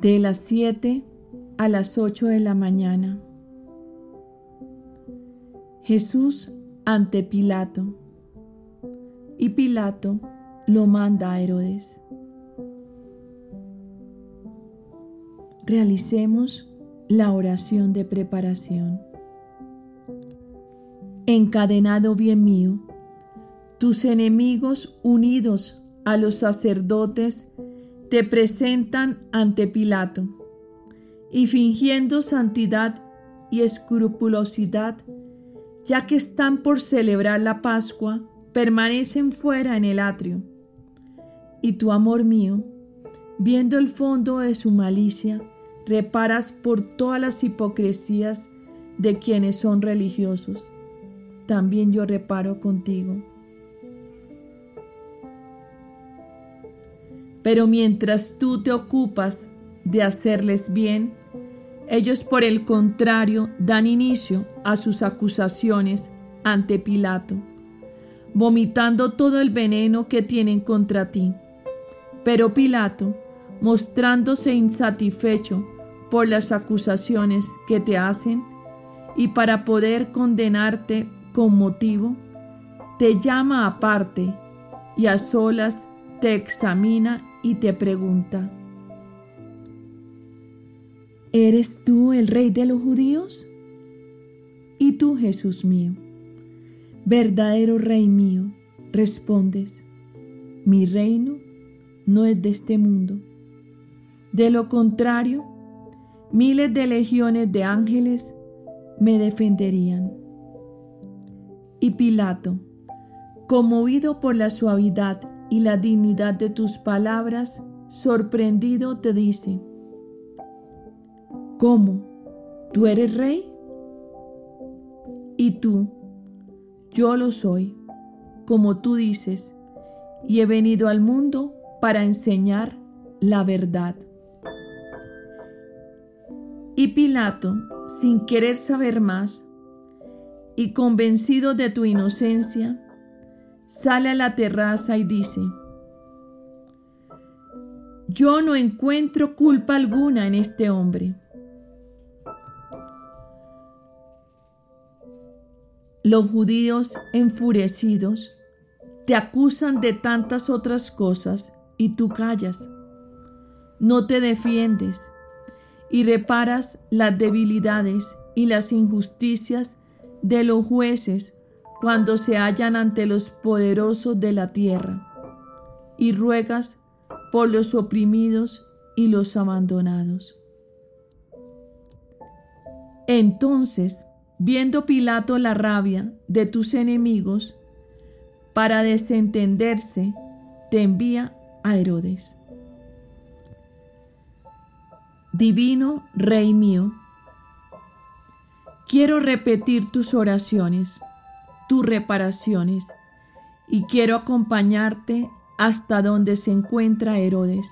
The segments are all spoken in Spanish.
de las 7 a las 8 de la mañana. Jesús ante Pilato. Y Pilato lo manda a Herodes. Realicemos la oración de preparación. Encadenado bien mío, tus enemigos unidos a los sacerdotes te presentan ante Pilato y fingiendo santidad y escrupulosidad, ya que están por celebrar la Pascua, permanecen fuera en el atrio. Y tu amor mío, viendo el fondo de su malicia, reparas por todas las hipocresías de quienes son religiosos. También yo reparo contigo. Pero mientras tú te ocupas de hacerles bien, ellos por el contrario dan inicio a sus acusaciones ante Pilato, vomitando todo el veneno que tienen contra ti. Pero Pilato, mostrándose insatisfecho por las acusaciones que te hacen y para poder condenarte con motivo, te llama aparte y a solas te examina y te pregunta, ¿eres tú el rey de los judíos? Y tú, Jesús mío, verdadero rey mío, respondes, mi reino no es de este mundo. De lo contrario, miles de legiones de ángeles me defenderían. Y Pilato, conmovido por la suavidad y la dignidad de tus palabras, sorprendido te dice, ¿cómo? ¿Tú eres rey? Y tú, yo lo soy, como tú dices, y he venido al mundo para enseñar la verdad. Y Pilato, sin querer saber más, y convencido de tu inocencia, sale a la terraza y dice, yo no encuentro culpa alguna en este hombre. Los judíos enfurecidos te acusan de tantas otras cosas y tú callas. No te defiendes y reparas las debilidades y las injusticias de los jueces cuando se hallan ante los poderosos de la tierra, y ruegas por los oprimidos y los abandonados. Entonces, viendo Pilato la rabia de tus enemigos, para desentenderse, te envía a Herodes. Divino Rey mío, quiero repetir tus oraciones tus reparaciones y quiero acompañarte hasta donde se encuentra Herodes.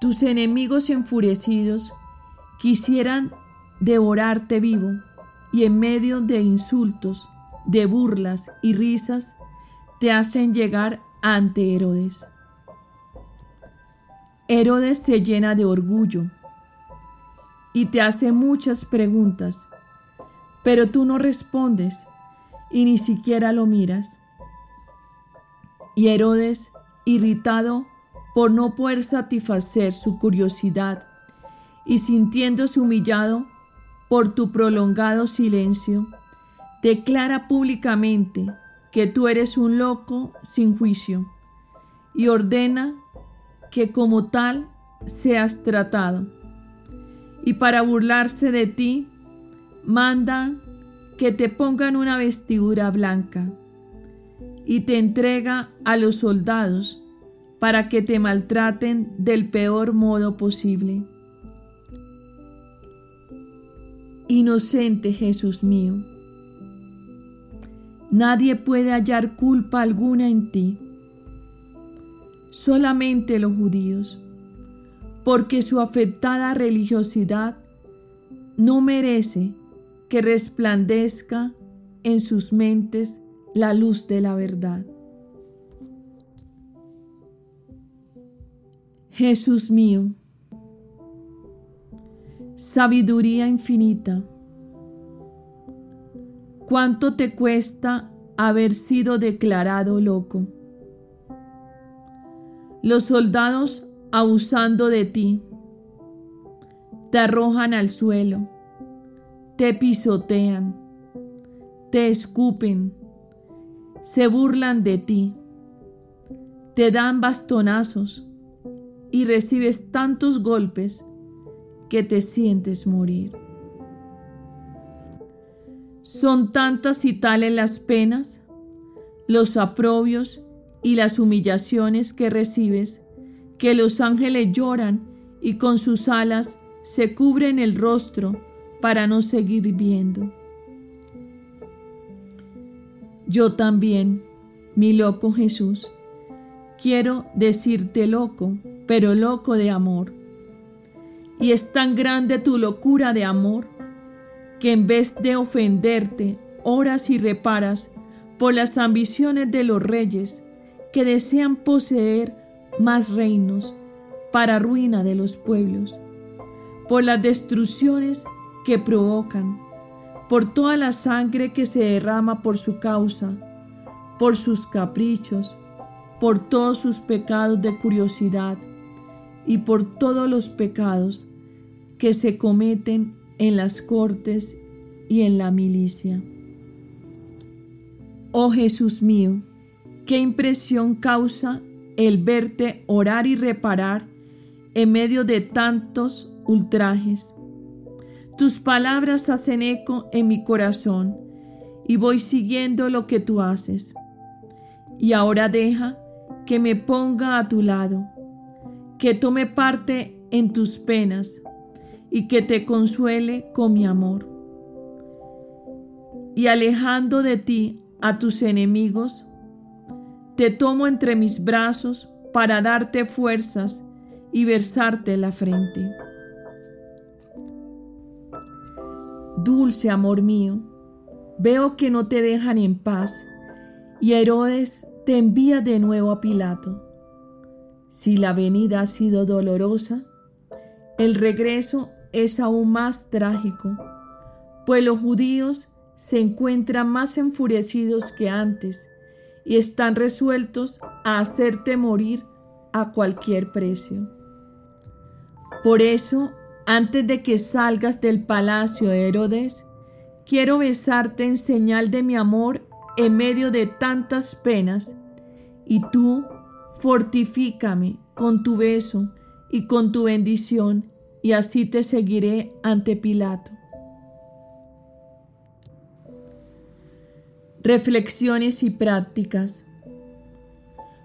Tus enemigos enfurecidos quisieran devorarte vivo y en medio de insultos, de burlas y risas te hacen llegar ante Herodes. Herodes se llena de orgullo y te hace muchas preguntas, pero tú no respondes y ni siquiera lo miras. Y Herodes, irritado por no poder satisfacer su curiosidad y sintiéndose humillado por tu prolongado silencio, declara públicamente que tú eres un loco sin juicio y ordena que como tal seas tratado. Y para burlarse de ti, manda que te pongan una vestidura blanca y te entrega a los soldados para que te maltraten del peor modo posible. Inocente Jesús mío, nadie puede hallar culpa alguna en ti, solamente los judíos, porque su afectada religiosidad no merece que resplandezca en sus mentes la luz de la verdad. Jesús mío, Sabiduría infinita. ¿Cuánto te cuesta haber sido declarado loco? Los soldados, abusando de ti, te arrojan al suelo, te pisotean, te escupen, se burlan de ti, te dan bastonazos y recibes tantos golpes que te sientes morir. Son tantas y tales las penas, los aprobios y las humillaciones que recibes, que los ángeles lloran y con sus alas se cubren el rostro para no seguir viendo. Yo también, mi loco Jesús, quiero decirte loco, pero loco de amor y es tan grande tu locura de amor que en vez de ofenderte, oras y reparas por las ambiciones de los reyes que desean poseer más reinos para ruina de los pueblos, por las destrucciones que provocan, por toda la sangre que se derrama por su causa, por sus caprichos, por todos sus pecados de curiosidad, y por todos los pecados que se cometen en las cortes y en la milicia. Oh Jesús mío, qué impresión causa el verte orar y reparar en medio de tantos ultrajes. Tus palabras hacen eco en mi corazón y voy siguiendo lo que tú haces. Y ahora deja que me ponga a tu lado que tome parte en tus penas y que te consuele con mi amor. Y alejando de ti a tus enemigos, te tomo entre mis brazos para darte fuerzas y versarte la frente. Dulce amor mío, veo que no te dejan en paz y Herodes te envía de nuevo a Pilato si la venida ha sido dolorosa, el regreso es aún más trágico, pues los judíos se encuentran más enfurecidos que antes y están resueltos a hacerte morir a cualquier precio. Por eso, antes de que salgas del palacio de Herodes, quiero besarte en señal de mi amor en medio de tantas penas, y tú fortifícame con tu beso y con tu bendición, y así te seguiré ante Pilato. Reflexiones y prácticas.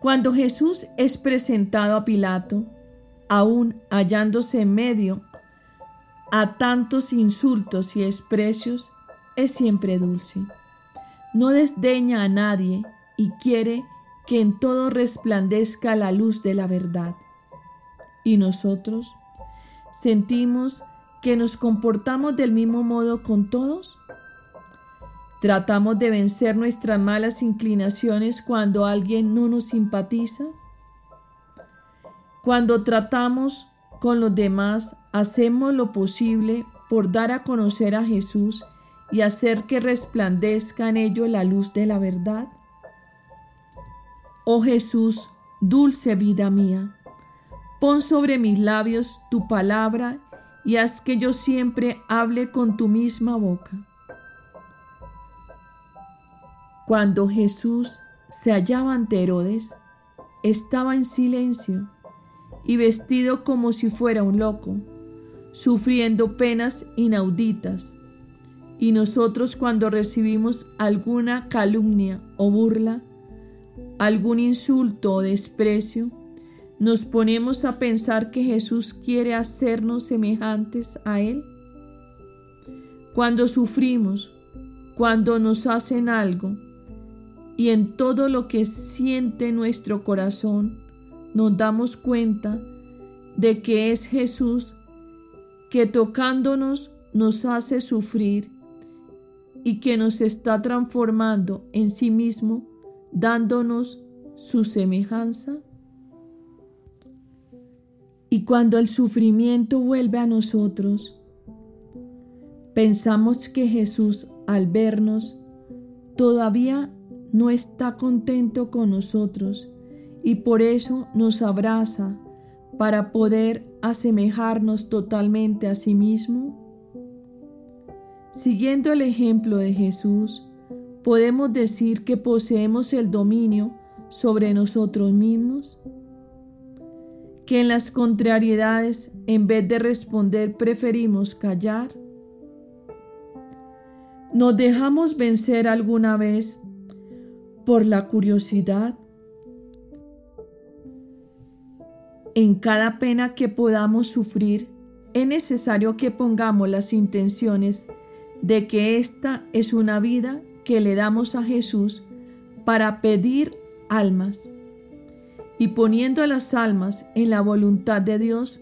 Cuando Jesús es presentado a Pilato, aún hallándose en medio a tantos insultos y desprecios, es siempre dulce. No desdeña a nadie y quiere que en todo resplandezca la luz de la verdad. Y nosotros sentimos que nos comportamos del mismo modo con todos. Tratamos de vencer nuestras malas inclinaciones cuando alguien no nos simpatiza. Cuando tratamos con los demás, hacemos lo posible por dar a conocer a Jesús y hacer que resplandezca en ello la luz de la verdad. Oh Jesús, dulce vida mía, pon sobre mis labios tu palabra y haz que yo siempre hable con tu misma boca. Cuando Jesús se hallaba ante Herodes, estaba en silencio y vestido como si fuera un loco, sufriendo penas inauditas. Y nosotros cuando recibimos alguna calumnia o burla, algún insulto o desprecio, nos ponemos a pensar que Jesús quiere hacernos semejantes a Él. Cuando sufrimos, cuando nos hacen algo y en todo lo que siente nuestro corazón, nos damos cuenta de que es Jesús que tocándonos nos hace sufrir y que nos está transformando en sí mismo dándonos su semejanza? Y cuando el sufrimiento vuelve a nosotros, Pensamos que Jesús al vernos todavía no está contento con nosotros y por eso nos abraza para poder asemejarnos totalmente a sí mismo? Siguiendo el ejemplo de Jesús, podemos decir que poseemos el dominio sobre nosotros mismos, que en las contrariedades, en vez de responder, preferimos callar. ¿Nos dejamos vencer alguna vez por la curiosidad? En cada pena que podamos sufrir, es necesario que pongamos las intenciones de que esta es una vida que le damos a Jesús para pedir almas. Y poniendo a las almas en la voluntad de Dios,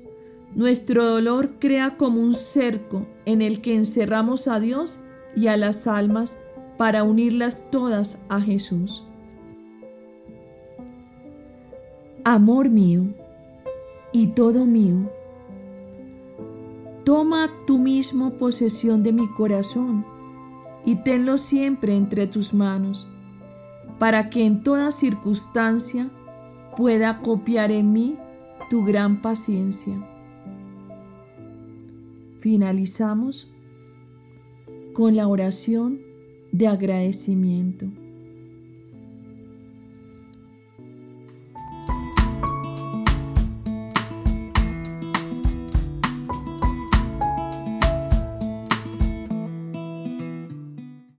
nuestro dolor crea como un cerco en el que encerramos a Dios y a las almas para unirlas todas a Jesús. Amor mío y todo mío, toma tú mismo posesión de mi corazón y tenlo siempre entre tus manos, para que en toda circunstancia pueda copiar en mí tu gran paciencia. Finalizamos con la oración de agradecimiento.